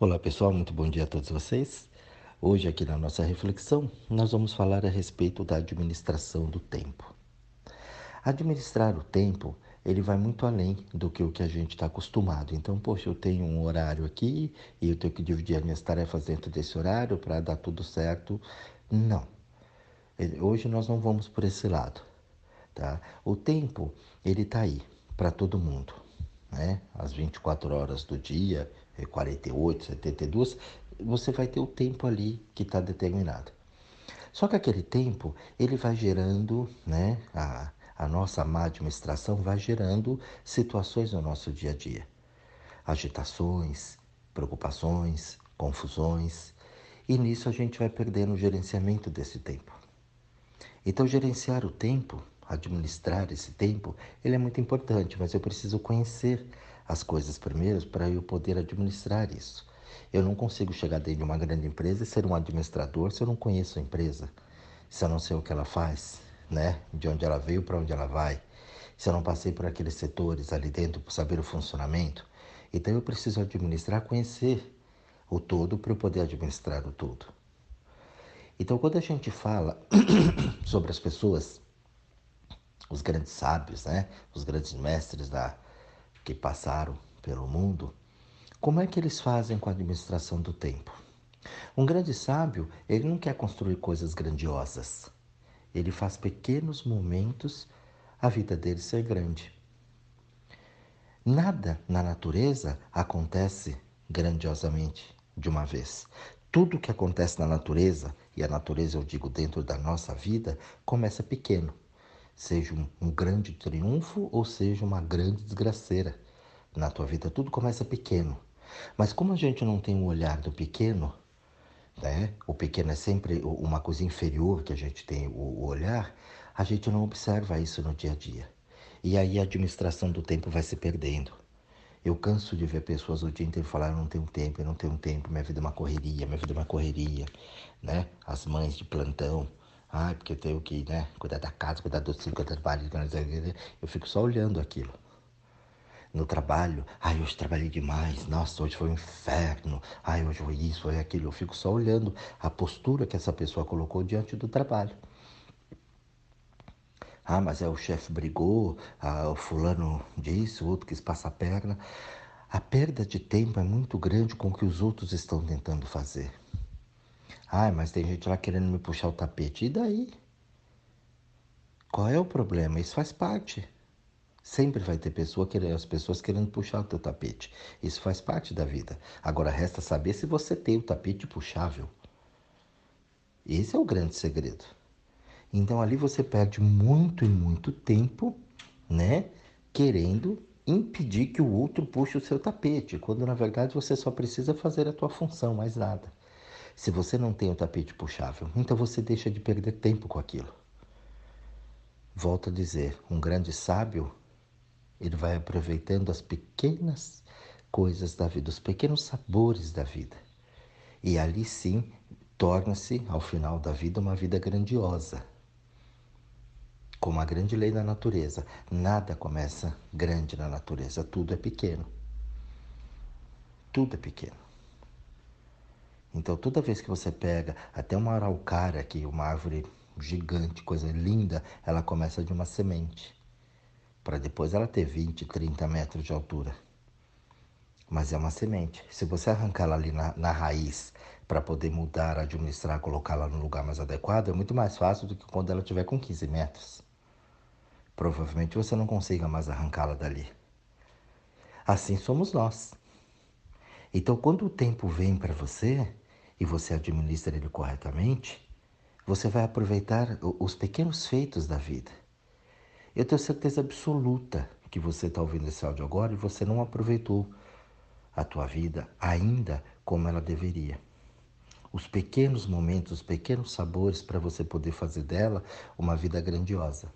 Olá pessoal, muito bom dia a todos vocês. Hoje, aqui na nossa reflexão, nós vamos falar a respeito da administração do tempo. Administrar o tempo, ele vai muito além do que o que a gente está acostumado. Então, poxa, eu tenho um horário aqui e eu tenho que dividir as minhas tarefas dentro desse horário para dar tudo certo. Não. Hoje nós não vamos por esse lado. Tá? O tempo, ele está aí para todo mundo. Né? As 24 horas do dia, 48, 72, você vai ter o tempo ali que está determinado. Só que aquele tempo, ele vai gerando, né, a, a nossa má administração vai gerando situações no nosso dia a dia. Agitações, preocupações, confusões, e nisso a gente vai perdendo o gerenciamento desse tempo. Então, gerenciar o tempo, administrar esse tempo, ele é muito importante, mas eu preciso conhecer as coisas primeiro para eu poder administrar isso. Eu não consigo chegar dentro de uma grande empresa e ser um administrador se eu não conheço a empresa, se eu não sei o que ela faz, né? De onde ela veio, para onde ela vai, se eu não passei por aqueles setores ali dentro para saber o funcionamento. Então eu preciso administrar, conhecer o todo para eu poder administrar o todo. Então quando a gente fala sobre as pessoas, os grandes sábios, né? Os grandes mestres da que passaram pelo mundo, como é que eles fazem com a administração do tempo? Um grande sábio, ele não quer construir coisas grandiosas. Ele faz pequenos momentos a vida dele ser grande. Nada na natureza acontece grandiosamente de uma vez. Tudo que acontece na natureza, e a natureza eu digo dentro da nossa vida, começa pequeno seja um, grande triunfo ou seja uma grande desgraceira na tua vida. Tudo começa pequeno. Mas como a gente não tem o olhar do pequeno, né? O pequeno é sempre uma coisa inferior que a gente tem o olhar, a gente não observa isso no dia a dia. E aí a administração do tempo vai se perdendo. Eu canso de ver pessoas o dia inteiro falar, eu não tenho tempo, eu não tenho tempo, minha vida é uma correria, minha vida é uma correria, né? As mães de plantão, Ai, porque eu tenho que, né, cuidar da casa, cuidar dos filhos, cuidar do marido. Eu fico só olhando aquilo. No trabalho, ai, hoje trabalhei demais, nossa, hoje foi um inferno, ai, hoje foi isso, foi aquilo. Eu fico só olhando a postura que essa pessoa colocou diante do trabalho. Ah, mas é o chefe brigou, ah, o fulano disse, o outro quis passar a perna. A perda de tempo é muito grande com o que os outros estão tentando fazer. Ai, mas tem gente lá querendo me puxar o tapete. E daí? Qual é o problema? Isso faz parte. Sempre vai ter pessoa querendo, as pessoas querendo puxar o teu tapete. Isso faz parte da vida. Agora resta saber se você tem o tapete puxável. Esse é o grande segredo. Então ali você perde muito e muito tempo, né? Querendo impedir que o outro puxe o seu tapete, quando na verdade você só precisa fazer a tua função, mais nada. Se você não tem o tapete puxável, então você deixa de perder tempo com aquilo. Volto a dizer, um grande sábio, ele vai aproveitando as pequenas coisas da vida, os pequenos sabores da vida. E ali sim torna-se, ao final da vida, uma vida grandiosa. Como a grande lei da natureza, nada começa grande na natureza, tudo é pequeno. Tudo é pequeno. Então, toda vez que você pega até uma araucária aqui, uma árvore gigante, coisa linda, ela começa de uma semente, para depois ela ter 20, 30 metros de altura. Mas é uma semente. Se você arrancar ela ali na, na raiz para poder mudar, administrar, colocá-la no lugar mais adequado, é muito mais fácil do que quando ela tiver com 15 metros. Provavelmente você não consiga mais arrancá-la dali. Assim somos nós. Então, quando o tempo vem para você, e você administra ele corretamente, você vai aproveitar os pequenos feitos da vida. Eu tenho certeza absoluta que você está ouvindo esse áudio agora e você não aproveitou a tua vida ainda como ela deveria. Os pequenos momentos, os pequenos sabores para você poder fazer dela uma vida grandiosa.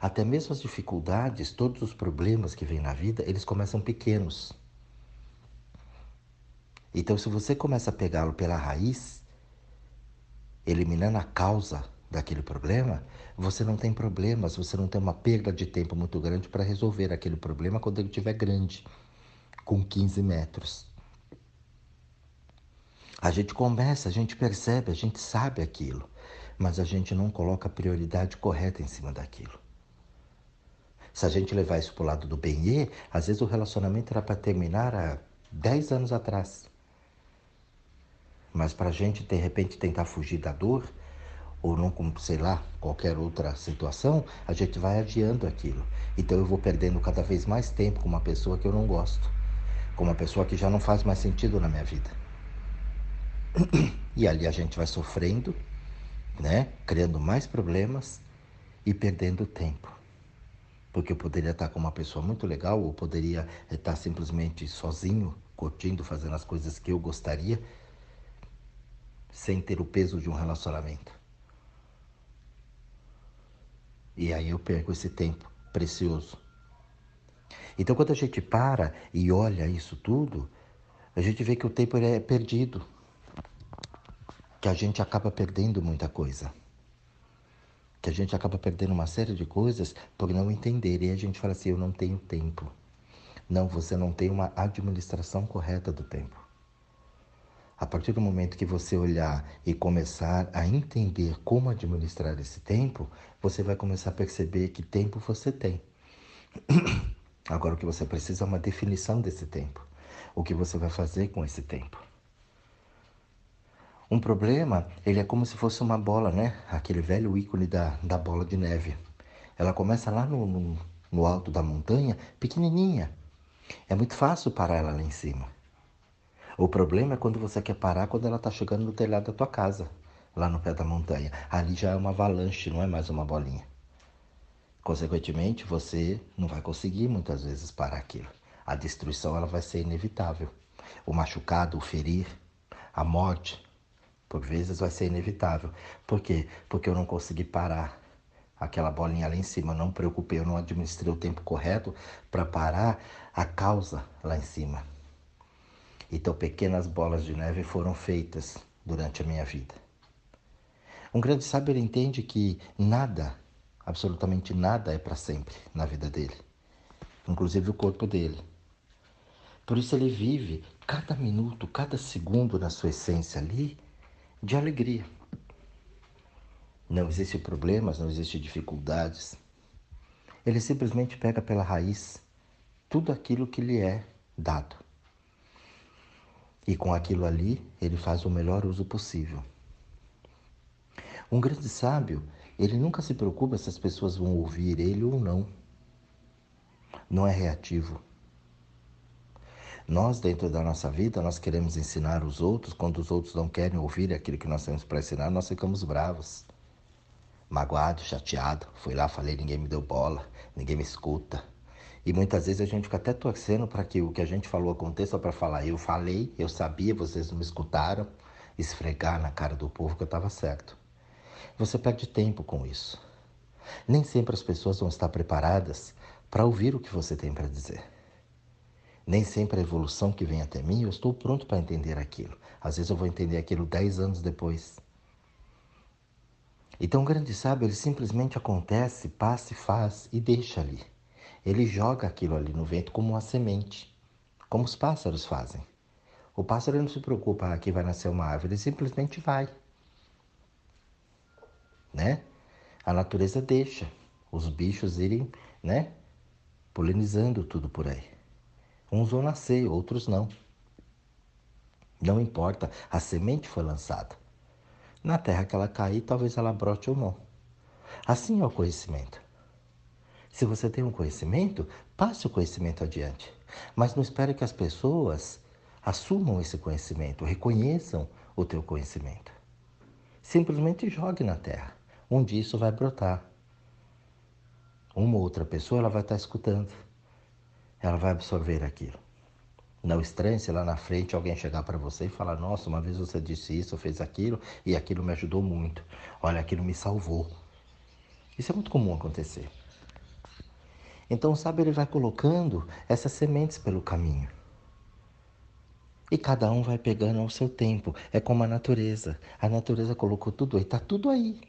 Até mesmo as dificuldades, todos os problemas que vêm na vida, eles começam pequenos. Então, se você começa a pegá-lo pela raiz, eliminando a causa daquele problema, você não tem problemas, você não tem uma perda de tempo muito grande para resolver aquele problema quando ele estiver grande, com 15 metros. A gente começa, a gente percebe, a gente sabe aquilo, mas a gente não coloca a prioridade correta em cima daquilo. Se a gente levar isso para o lado do bem às vezes o relacionamento era para terminar há 10 anos atrás. Mas para a gente, de repente, tentar fugir da dor, ou não, sei lá, qualquer outra situação, a gente vai adiando aquilo. Então eu vou perdendo cada vez mais tempo com uma pessoa que eu não gosto, com uma pessoa que já não faz mais sentido na minha vida. E ali a gente vai sofrendo, né, criando mais problemas e perdendo tempo. Porque eu poderia estar com uma pessoa muito legal, ou poderia estar simplesmente sozinho, curtindo, fazendo as coisas que eu gostaria, sem ter o peso de um relacionamento. E aí eu perco esse tempo precioso. Então, quando a gente para e olha isso tudo, a gente vê que o tempo é perdido, que a gente acaba perdendo muita coisa, que a gente acaba perdendo uma série de coisas por não entender. E a gente fala assim: eu não tenho tempo. Não, você não tem uma administração correta do tempo. A partir do momento que você olhar e começar a entender como administrar esse tempo, você vai começar a perceber que tempo você tem. Agora o que você precisa é uma definição desse tempo. O que você vai fazer com esse tempo? Um problema, ele é como se fosse uma bola, né? Aquele velho ícone da, da bola de neve. Ela começa lá no, no, no alto da montanha, pequenininha. É muito fácil parar ela lá em cima. O problema é quando você quer parar quando ela está chegando no telhado da tua casa, lá no pé da montanha. Ali já é uma avalanche, não é mais uma bolinha. Consequentemente, você não vai conseguir muitas vezes parar aquilo. A destruição ela vai ser inevitável. O machucado, o ferir, a morte, por vezes vai ser inevitável. Por quê? Porque eu não consegui parar aquela bolinha lá em cima. Eu não me preocupei, eu não administrei o tempo correto para parar a causa lá em cima. Então, pequenas bolas de neve foram feitas durante a minha vida. Um grande sábio entende que nada, absolutamente nada, é para sempre na vida dele, inclusive o corpo dele. Por isso ele vive cada minuto, cada segundo na sua essência ali de alegria. Não existe problemas, não existe dificuldades. Ele simplesmente pega pela raiz tudo aquilo que lhe é dado. E com aquilo ali, ele faz o melhor uso possível. Um grande sábio, ele nunca se preocupa se as pessoas vão ouvir ele ou não. Não é reativo. Nós, dentro da nossa vida, nós queremos ensinar os outros. Quando os outros não querem ouvir aquilo que nós temos para ensinar, nós ficamos bravos, magoado, chateado. Fui lá, falei, ninguém me deu bola, ninguém me escuta. E muitas vezes a gente fica até torcendo para que o que a gente falou aconteça para falar, eu falei, eu sabia, vocês não me escutaram, esfregar na cara do povo que eu estava certo. Você perde tempo com isso. Nem sempre as pessoas vão estar preparadas para ouvir o que você tem para dizer. Nem sempre a evolução que vem até mim, eu estou pronto para entender aquilo. Às vezes eu vou entender aquilo dez anos depois. Então, o grande sábio, ele simplesmente acontece, passa e faz e deixa ali. Ele joga aquilo ali no vento como uma semente, como os pássaros fazem. O pássaro não se preocupa, aqui vai nascer uma árvore, ele simplesmente vai. Né? A natureza deixa os bichos irem, né? Polinizando tudo por aí. Uns vão nascer, outros não. Não importa, a semente foi lançada. Na terra que ela cair, talvez ela brote ou não. Assim é o conhecimento. Se você tem um conhecimento, passe o conhecimento adiante. Mas não espere que as pessoas assumam esse conhecimento, reconheçam o teu conhecimento. Simplesmente jogue na terra. Um dia isso vai brotar. Uma outra pessoa ela vai estar escutando. Ela vai absorver aquilo. Não estranhe se lá na frente alguém chegar para você e falar: Nossa, uma vez você disse isso, fez aquilo e aquilo me ajudou muito. Olha, aquilo me salvou. Isso é muito comum acontecer. Então, sabe, ele vai colocando essas sementes pelo caminho. E cada um vai pegando ao seu tempo. É como a natureza. A natureza colocou tudo aí, está tudo aí.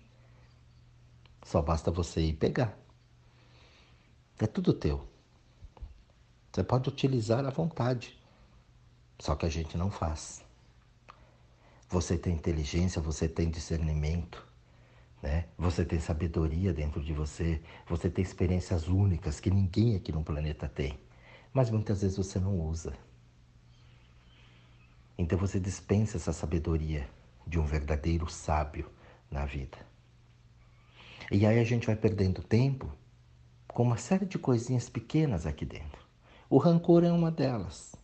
Só basta você ir pegar. É tudo teu. Você pode utilizar à vontade. Só que a gente não faz. Você tem inteligência, você tem discernimento, né? Você tem sabedoria dentro de você, você tem experiências únicas que ninguém aqui no planeta tem, mas muitas vezes você não usa. Então você dispensa essa sabedoria de um verdadeiro sábio na vida. E aí a gente vai perdendo tempo com uma série de coisinhas pequenas aqui dentro. O rancor é uma delas.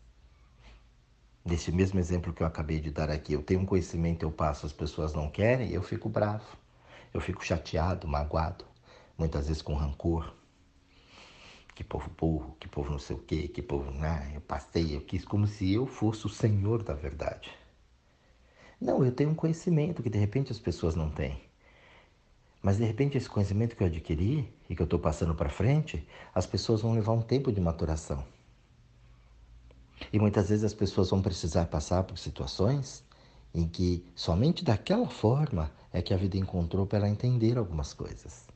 Nesse mesmo exemplo que eu acabei de dar aqui, eu tenho um conhecimento, eu passo, as pessoas não querem, eu fico bravo, eu fico chateado, magoado, muitas vezes com rancor. Que povo burro, que povo não sei o quê, que povo. Ah, eu passei, eu quis como se eu fosse o senhor da verdade. Não, eu tenho um conhecimento que de repente as pessoas não têm. Mas de repente esse conhecimento que eu adquiri e que eu estou passando para frente, as pessoas vão levar um tempo de maturação. E muitas vezes as pessoas vão precisar passar por situações em que somente daquela forma é que a vida encontrou para entender algumas coisas.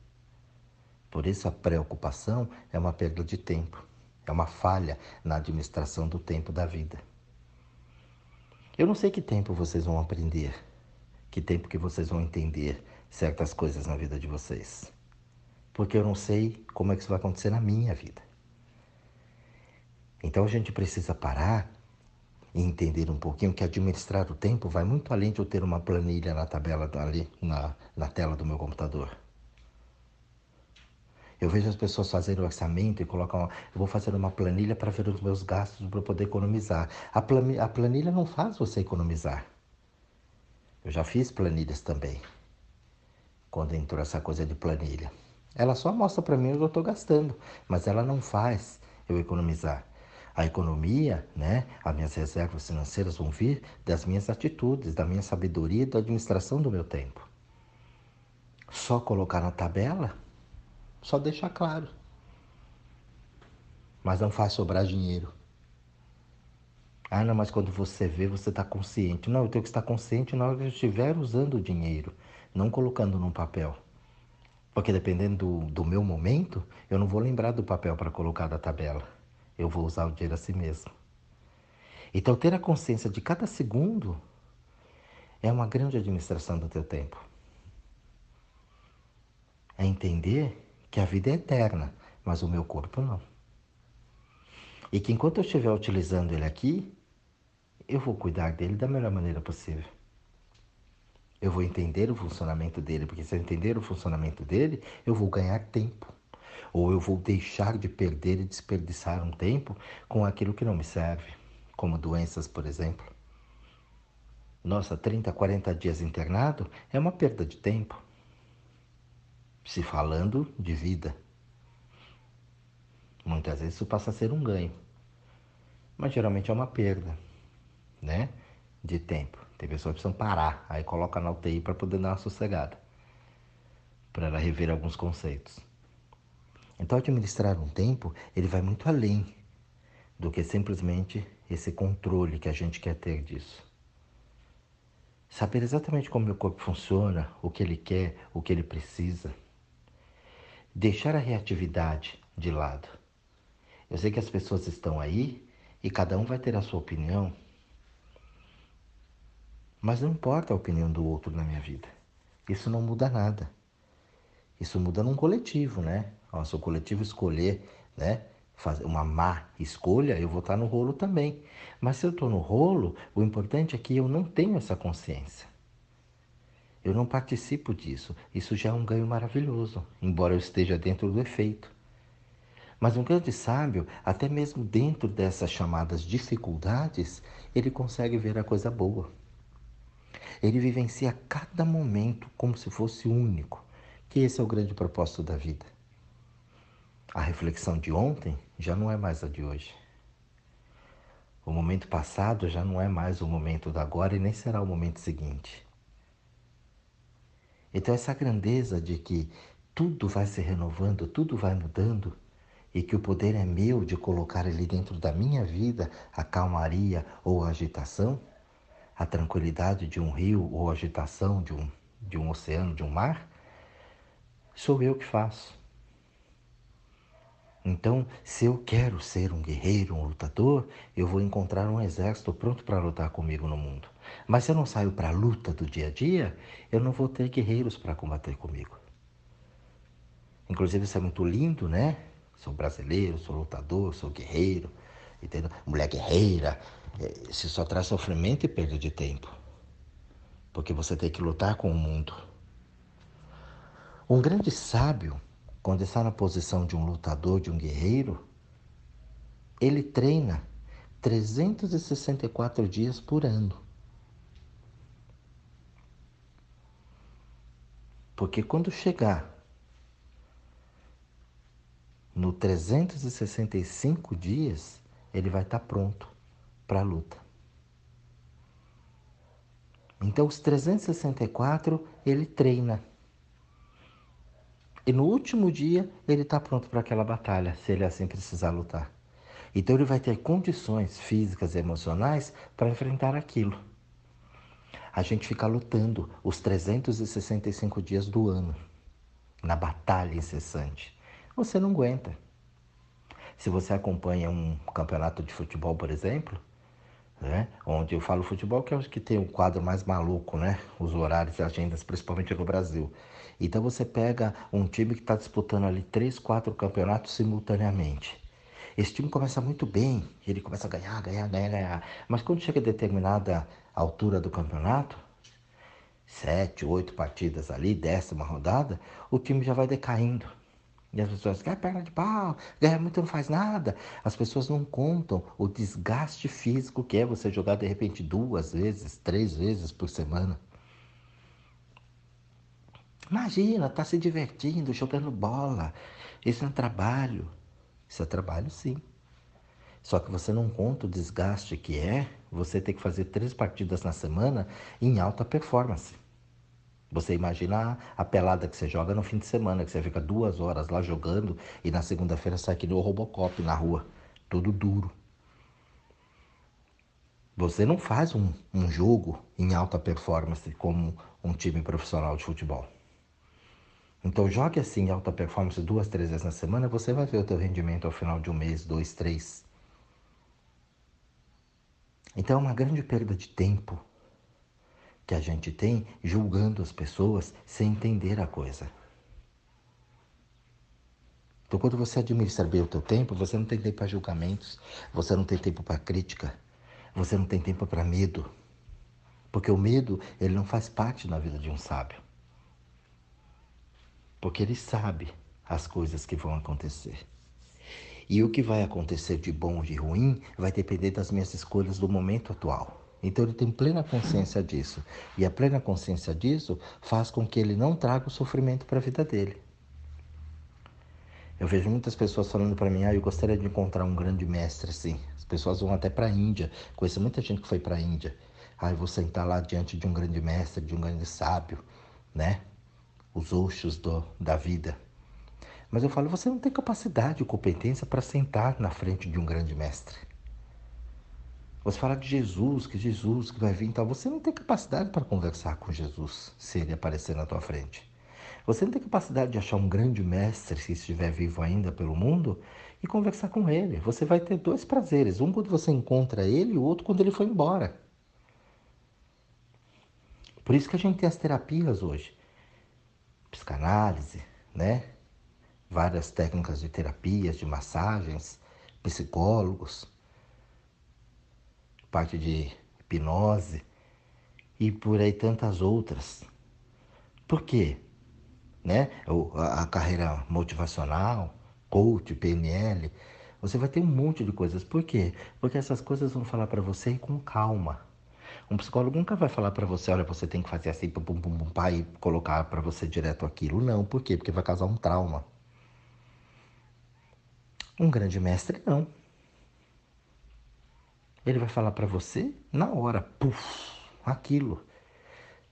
Por isso, a preocupação é uma perda de tempo, é uma falha na administração do tempo da vida. Eu não sei que tempo vocês vão aprender, que tempo que vocês vão entender certas coisas na vida de vocês, porque eu não sei como é que isso vai acontecer na minha vida. Então a gente precisa parar e entender um pouquinho que administrar o tempo vai muito além de eu ter uma planilha na tabela ali na, na tela do meu computador. Eu vejo as pessoas fazerem o orçamento e colocam, eu vou fazer uma planilha para ver os meus gastos para poder economizar. A, a planilha não faz você economizar. Eu já fiz planilhas também, quando entrou essa coisa de planilha. Ela só mostra para mim o que eu estou gastando, mas ela não faz eu economizar. A economia, né, as minhas reservas financeiras vão vir das minhas atitudes, da minha sabedoria e da administração do meu tempo. Só colocar na tabela só deixa claro. Mas não faz sobrar dinheiro. Ah, não, mas quando você vê, você está consciente. Não, eu tenho que estar consciente na hora que eu estiver usando o dinheiro, não colocando num papel. Porque dependendo do, do meu momento, eu não vou lembrar do papel para colocar da tabela. Eu vou usar o dinheiro a si mesmo. Então, ter a consciência de cada segundo é uma grande administração do teu tempo. É entender que a vida é eterna, mas o meu corpo não. E que enquanto eu estiver utilizando ele aqui, eu vou cuidar dele da melhor maneira possível. Eu vou entender o funcionamento dele, porque se eu entender o funcionamento dele, eu vou ganhar tempo. Ou eu vou deixar de perder e desperdiçar um tempo com aquilo que não me serve, como doenças, por exemplo. Nossa, 30, 40 dias internado é uma perda de tempo se falando de vida. Muitas vezes isso passa a ser um ganho, mas geralmente é uma perda, né? De tempo. Tem pessoas que precisam parar, aí coloca na UTI para poder dar uma sossegada, para ela rever alguns conceitos. Então, administrar um tempo, ele vai muito além do que simplesmente esse controle que a gente quer ter disso. Saber exatamente como meu corpo funciona, o que ele quer, o que ele precisa deixar a reatividade de lado. Eu sei que as pessoas estão aí e cada um vai ter a sua opinião, mas não importa a opinião do outro na minha vida. Isso não muda nada. Isso muda num coletivo, né? Ó, se o coletivo escolher, né? Fazer uma má escolha, eu vou estar no rolo também. Mas se eu estou no rolo, o importante é que eu não tenho essa consciência. Eu não participo disso. Isso já é um ganho maravilhoso, embora eu esteja dentro do efeito. Mas um grande sábio, até mesmo dentro dessas chamadas dificuldades, ele consegue ver a coisa boa. Ele vivencia cada momento como se fosse único, que esse é o grande propósito da vida. A reflexão de ontem já não é mais a de hoje. O momento passado já não é mais o momento da agora e nem será o momento seguinte. Então, essa grandeza de que tudo vai se renovando, tudo vai mudando, e que o poder é meu de colocar ali dentro da minha vida a calmaria ou a agitação, a tranquilidade de um rio ou a agitação de um, de um oceano, de um mar, sou eu que faço. Então, se eu quero ser um guerreiro, um lutador, eu vou encontrar um exército pronto para lutar comigo no mundo. Mas se eu não saio para a luta do dia a dia, eu não vou ter guerreiros para combater comigo. Inclusive, isso é muito lindo, né? Sou brasileiro, sou lutador, sou guerreiro, entendeu? Mulher guerreira. Isso só traz sofrimento e perda de tempo. Porque você tem que lutar com o mundo. Um grande sábio quando está na posição de um lutador, de um guerreiro, ele treina 364 dias por ano. Porque quando chegar no 365 dias, ele vai estar pronto para a luta. Então, os 364 ele treina. E no último dia ele está pronto para aquela batalha, se ele assim precisar lutar. Então ele vai ter condições físicas e emocionais para enfrentar aquilo. A gente fica lutando os 365 dias do ano, na batalha incessante. Você não aguenta. Se você acompanha um campeonato de futebol, por exemplo, né? onde eu falo futebol, que é o que tem o quadro mais maluco, né? Os horários e agendas, principalmente no Brasil. Então você pega um time que está disputando ali três, quatro campeonatos simultaneamente. Esse time começa muito bem, ele começa a ganhar, ganhar, ganhar, ganhar. Mas quando chega a determinada altura do campeonato, sete, oito partidas ali, décima rodada, o time já vai decaindo. E as pessoas querem perna de pau, ganha muito não faz nada. As pessoas não contam o desgaste físico que é você jogar de repente duas vezes, três vezes por semana. Imagina, tá se divertindo, jogando bola. Isso é trabalho. Isso é trabalho, sim. Só que você não conta o desgaste que é você ter que fazer três partidas na semana em alta performance. Você imagina a pelada que você joga no fim de semana, que você fica duas horas lá jogando e na segunda-feira sai aqui no Robocop na rua, todo duro. Você não faz um, um jogo em alta performance como um time profissional de futebol. Então jogue assim alta performance duas, três vezes na semana, você vai ver o teu rendimento ao final de um mês, dois, três. Então é uma grande perda de tempo que a gente tem julgando as pessoas sem entender a coisa. Então, quando você administra bem o teu tempo, você não tem tempo para julgamentos, você não tem tempo para crítica, você não tem tempo para medo. Porque o medo, ele não faz parte na vida de um sábio. Porque ele sabe as coisas que vão acontecer. E o que vai acontecer de bom ou de ruim vai depender das minhas escolhas do momento atual. Então ele tem plena consciência disso. E a plena consciência disso faz com que ele não traga o sofrimento para a vida dele. Eu vejo muitas pessoas falando para mim, ah, eu gostaria de encontrar um grande mestre assim. As pessoas vão até para a Índia. Conheço muita gente que foi para a Índia. Ah, eu vou sentar lá diante de um grande mestre, de um grande sábio, né? Os oxos do, da vida. Mas eu falo, você não tem capacidade ou competência para sentar na frente de um grande mestre. Você fala de Jesus, que Jesus que vai vir e tal. Você não tem capacidade para conversar com Jesus se ele aparecer na tua frente. Você não tem capacidade de achar um grande mestre, se estiver vivo ainda pelo mundo, e conversar com ele. Você vai ter dois prazeres: um quando você encontra ele e o outro quando ele foi embora. Por isso que a gente tem as terapias hoje: psicanálise, né? Várias técnicas de terapias, de massagens, psicólogos parte de hipnose e por aí tantas outras. Por quê? Né? A carreira motivacional, coach, PNL, você vai ter um monte de coisas. Por quê? Porque essas coisas vão falar para você com calma. Um psicólogo nunca vai falar para você, olha, você tem que fazer assim, pum, pum, pum, pá, e colocar para você direto aquilo. Não, por quê? Porque vai causar um trauma. Um grande mestre, não. Ele vai falar para você na hora, puf, aquilo.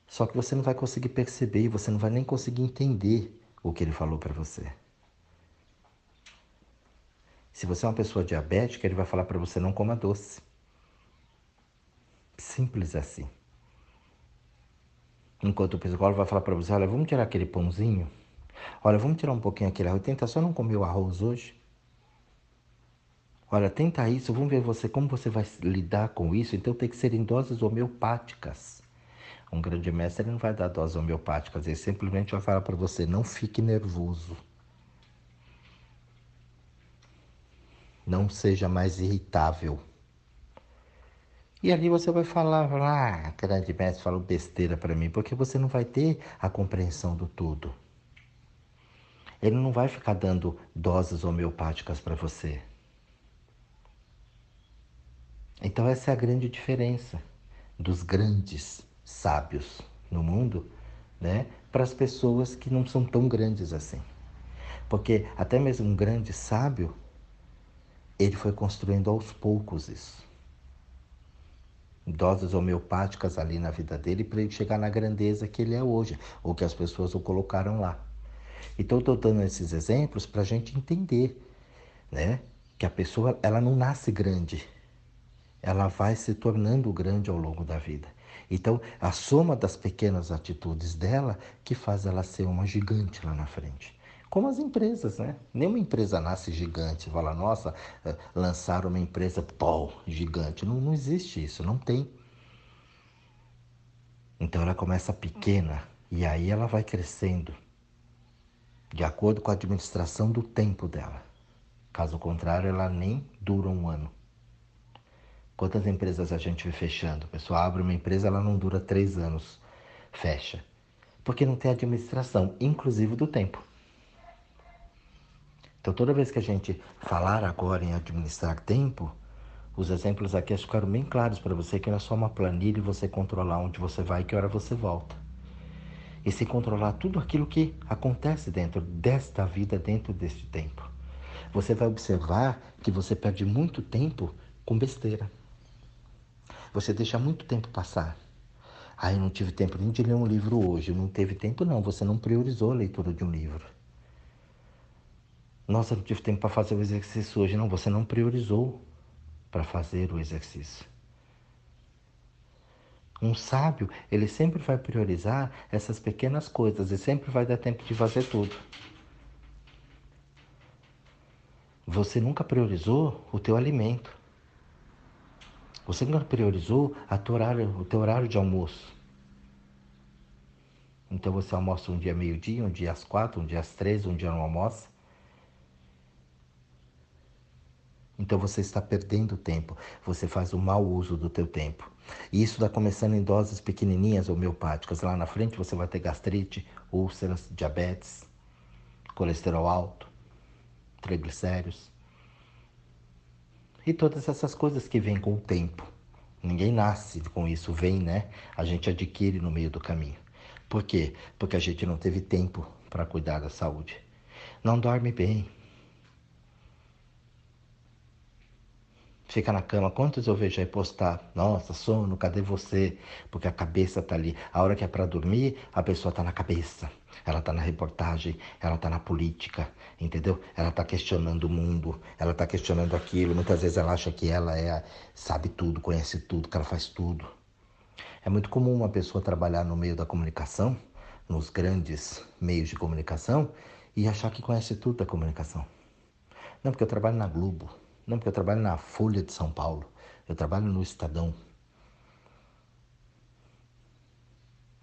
Só que você não vai conseguir perceber, você não vai nem conseguir entender o que ele falou para você. Se você é uma pessoa diabética, ele vai falar para você não coma doce. Simples assim. Enquanto o psicólogo vai falar para você, olha, vamos tirar aquele pãozinho. Olha, vamos tirar um pouquinho aquele arroz. Tenta só não comer o arroz hoje. Olha, tenta isso, vamos ver você como você vai lidar com isso. Então tem que ser em doses homeopáticas. Um grande mestre não vai dar doses homeopáticas, ele simplesmente vai falar para você: não fique nervoso. Não seja mais irritável. E ali você vai falar, ah, grande mestre falou besteira para mim, porque você não vai ter a compreensão do tudo. Ele não vai ficar dando doses homeopáticas para você. Então, essa é a grande diferença dos grandes sábios no mundo, né, para as pessoas que não são tão grandes assim. Porque até mesmo um grande sábio, ele foi construindo aos poucos isso. Doses homeopáticas ali na vida dele para ele chegar na grandeza que ele é hoje, ou que as pessoas o colocaram lá. Então, estou dando esses exemplos para a gente entender né, que a pessoa ela não nasce grande, ela vai se tornando grande ao longo da vida. Então, a soma das pequenas atitudes dela que faz ela ser uma gigante lá na frente. Como as empresas, né? Nenhuma empresa nasce gigante. Fala, nossa, eh, lançaram uma empresa pô, gigante. Não, não existe isso, não tem. Então ela começa pequena e aí ela vai crescendo de acordo com a administração do tempo dela. Caso contrário, ela nem dura um ano. Quantas empresas a gente vê fechando? O pessoal abre uma empresa, ela não dura três anos, fecha. Porque não tem administração, inclusive do tempo. Então, toda vez que a gente falar agora em administrar tempo, os exemplos aqui ficaram bem claros para você que não é só uma planilha e você controlar onde você vai e que hora você volta. E se controlar tudo aquilo que acontece dentro desta vida, dentro deste tempo. Você vai observar que você perde muito tempo com besteira. Você deixa muito tempo passar. Ah, eu não tive tempo nem de ler um livro hoje. Não teve tempo, não. Você não priorizou a leitura de um livro. Nossa, eu não tive tempo para fazer o exercício hoje. Não, você não priorizou para fazer o exercício. Um sábio, ele sempre vai priorizar essas pequenas coisas e sempre vai dar tempo de fazer tudo. Você nunca priorizou o teu alimento. Você nunca priorizou teu horário, o teu horário de almoço. Então você almoça um dia meio-dia, um dia às quatro, um dia às três, um dia não almoça. Então você está perdendo tempo. Você faz o um mau uso do teu tempo. E isso está começando em doses pequenininhas homeopáticas. Lá na frente você vai ter gastrite, úlceras, diabetes, colesterol alto, triglicéridos. E todas essas coisas que vêm com o tempo. Ninguém nasce com isso, vem, né? A gente adquire no meio do caminho. Por quê? Porque a gente não teve tempo para cuidar da saúde. Não dorme bem. Fica na cama. Quantos eu vejo aí postar? Nossa, sono, cadê você? Porque a cabeça tá ali. A hora que é para dormir, a pessoa tá na cabeça ela está na reportagem, ela está na política, entendeu? Ela está questionando o mundo, ela está questionando aquilo. Muitas vezes ela acha que ela é, sabe tudo, conhece tudo, que ela faz tudo. É muito comum uma pessoa trabalhar no meio da comunicação, nos grandes meios de comunicação, e achar que conhece tudo da comunicação. Não, porque eu trabalho na Globo. Não, porque eu trabalho na Folha de São Paulo. Eu trabalho no Estadão.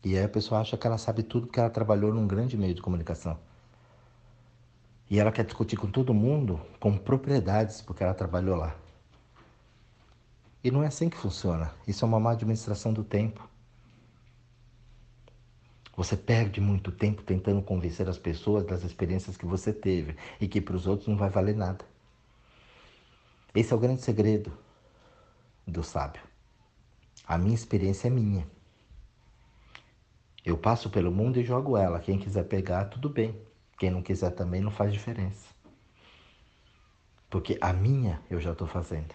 E aí a pessoa acha que ela sabe tudo porque ela trabalhou num grande meio de comunicação. E ela quer discutir com todo mundo com propriedades porque ela trabalhou lá. E não é assim que funciona. Isso é uma má administração do tempo. Você perde muito tempo tentando convencer as pessoas das experiências que você teve e que para os outros não vai valer nada. Esse é o grande segredo do sábio. A minha experiência é minha. Eu passo pelo mundo e jogo ela. Quem quiser pegar, tudo bem. Quem não quiser também não faz diferença. Porque a minha eu já estou fazendo.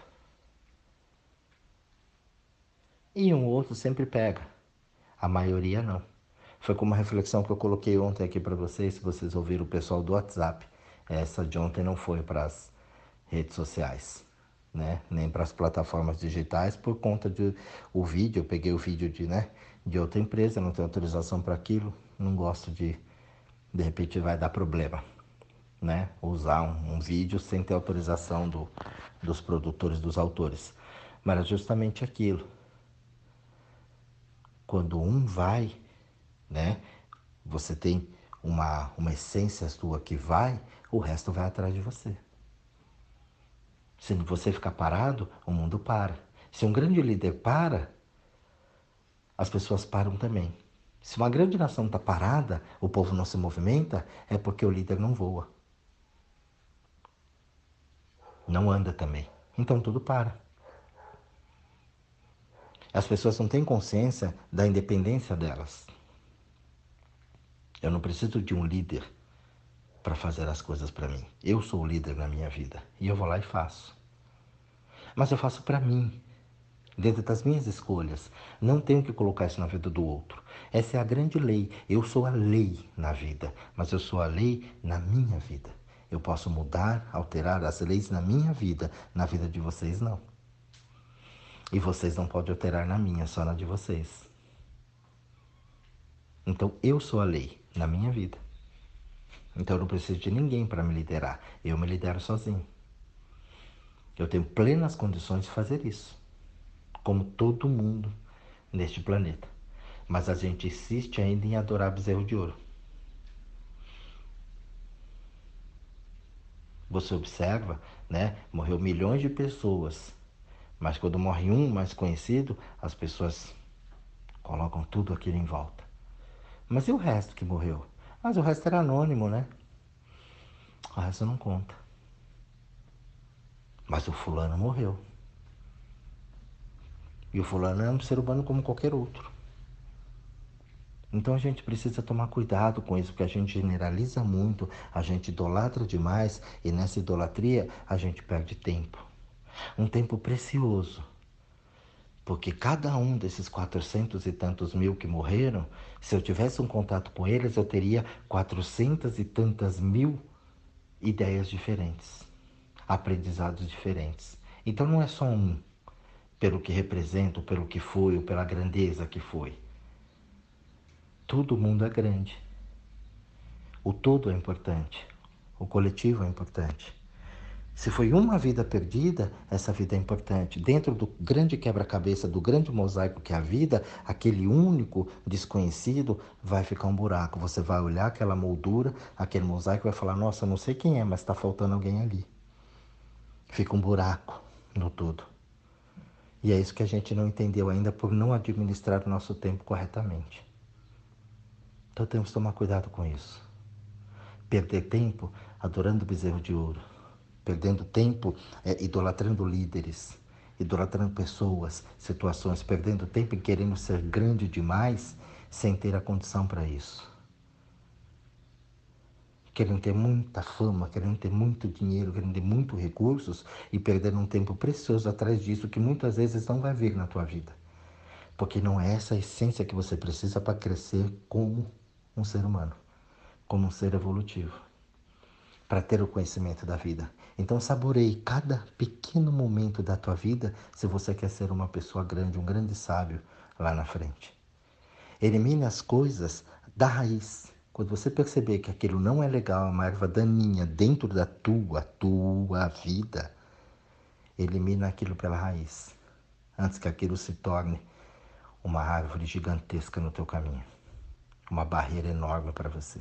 E um outro sempre pega. A maioria não. Foi como uma reflexão que eu coloquei ontem aqui para vocês, se vocês ouviram o pessoal do WhatsApp. Essa de ontem não foi para as redes sociais, né? Nem para as plataformas digitais por conta de o vídeo, eu peguei o vídeo de, né, de outra empresa, não tenho autorização para aquilo, não gosto de, de repente vai dar problema. né, usar um, um vídeo sem ter autorização do, dos produtores, dos autores. Mas é justamente aquilo. Quando um vai, né, você tem uma, uma essência sua que vai, o resto vai atrás de você. Se você ficar parado, o mundo para. Se um grande líder para, as pessoas param também. Se uma grande nação está parada, o povo não se movimenta, é porque o líder não voa. Não anda também. Então tudo para. As pessoas não têm consciência da independência delas. Eu não preciso de um líder para fazer as coisas para mim. Eu sou o líder na minha vida e eu vou lá e faço. Mas eu faço para mim, dentro das minhas escolhas. Não tenho que colocar isso na vida do outro. Essa é a grande lei. Eu sou a lei na vida, mas eu sou a lei na minha vida. Eu posso mudar, alterar as leis na minha vida, na vida de vocês não. E vocês não podem alterar na minha, só na de vocês. Então eu sou a lei na minha vida. Então eu não preciso de ninguém para me liderar. Eu me lidero sozinho. Eu tenho plenas condições de fazer isso. Como todo mundo neste planeta. Mas a gente insiste ainda em adorar bezerro de ouro. Você observa, né? Morreu milhões de pessoas. Mas quando morre um mais conhecido, as pessoas colocam tudo aquilo em volta. Mas e o resto que morreu? Mas o resto era anônimo, né? O resto não conta. Mas o fulano morreu. E o fulano é um ser humano como qualquer outro. Então a gente precisa tomar cuidado com isso, porque a gente generaliza muito, a gente idolatra demais e nessa idolatria a gente perde tempo. Um tempo precioso porque cada um desses quatrocentos e tantos mil que morreram, se eu tivesse um contato com eles, eu teria quatrocentas e tantas mil ideias diferentes, aprendizados diferentes. Então não é só um, pelo que representa, pelo que foi, ou pela grandeza que foi. Todo mundo é grande. O todo é importante. O coletivo é importante. Se foi uma vida perdida, essa vida é importante. Dentro do grande quebra-cabeça, do grande mosaico que é a vida, aquele único desconhecido, vai ficar um buraco. Você vai olhar aquela moldura, aquele mosaico, vai falar: Nossa, não sei quem é, mas está faltando alguém ali. Fica um buraco no todo. E é isso que a gente não entendeu ainda por não administrar o nosso tempo corretamente. Então temos que tomar cuidado com isso. Perder tempo adorando o bezerro de ouro perdendo tempo é, idolatrando líderes, idolatrando pessoas, situações, perdendo tempo em querendo ser grande demais sem ter a condição para isso. Querendo ter muita fama, querendo ter muito dinheiro, querendo ter muitos recursos e perdendo um tempo precioso atrás disso que muitas vezes não vai vir na tua vida. Porque não é essa a essência que você precisa para crescer como um ser humano, como um ser evolutivo para ter o conhecimento da vida. Então saboreie cada pequeno momento da tua vida se você quer ser uma pessoa grande, um grande sábio lá na frente. Elimine as coisas da raiz. Quando você perceber que aquilo não é legal, é uma erva daninha dentro da tua, tua vida, elimina aquilo pela raiz, antes que aquilo se torne uma árvore gigantesca no teu caminho, uma barreira enorme para você.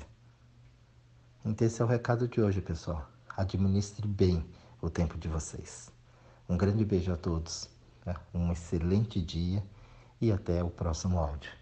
Então esse é o recado de hoje, pessoal. Administre bem o tempo de vocês. Um grande beijo a todos, né? um excelente dia e até o próximo áudio.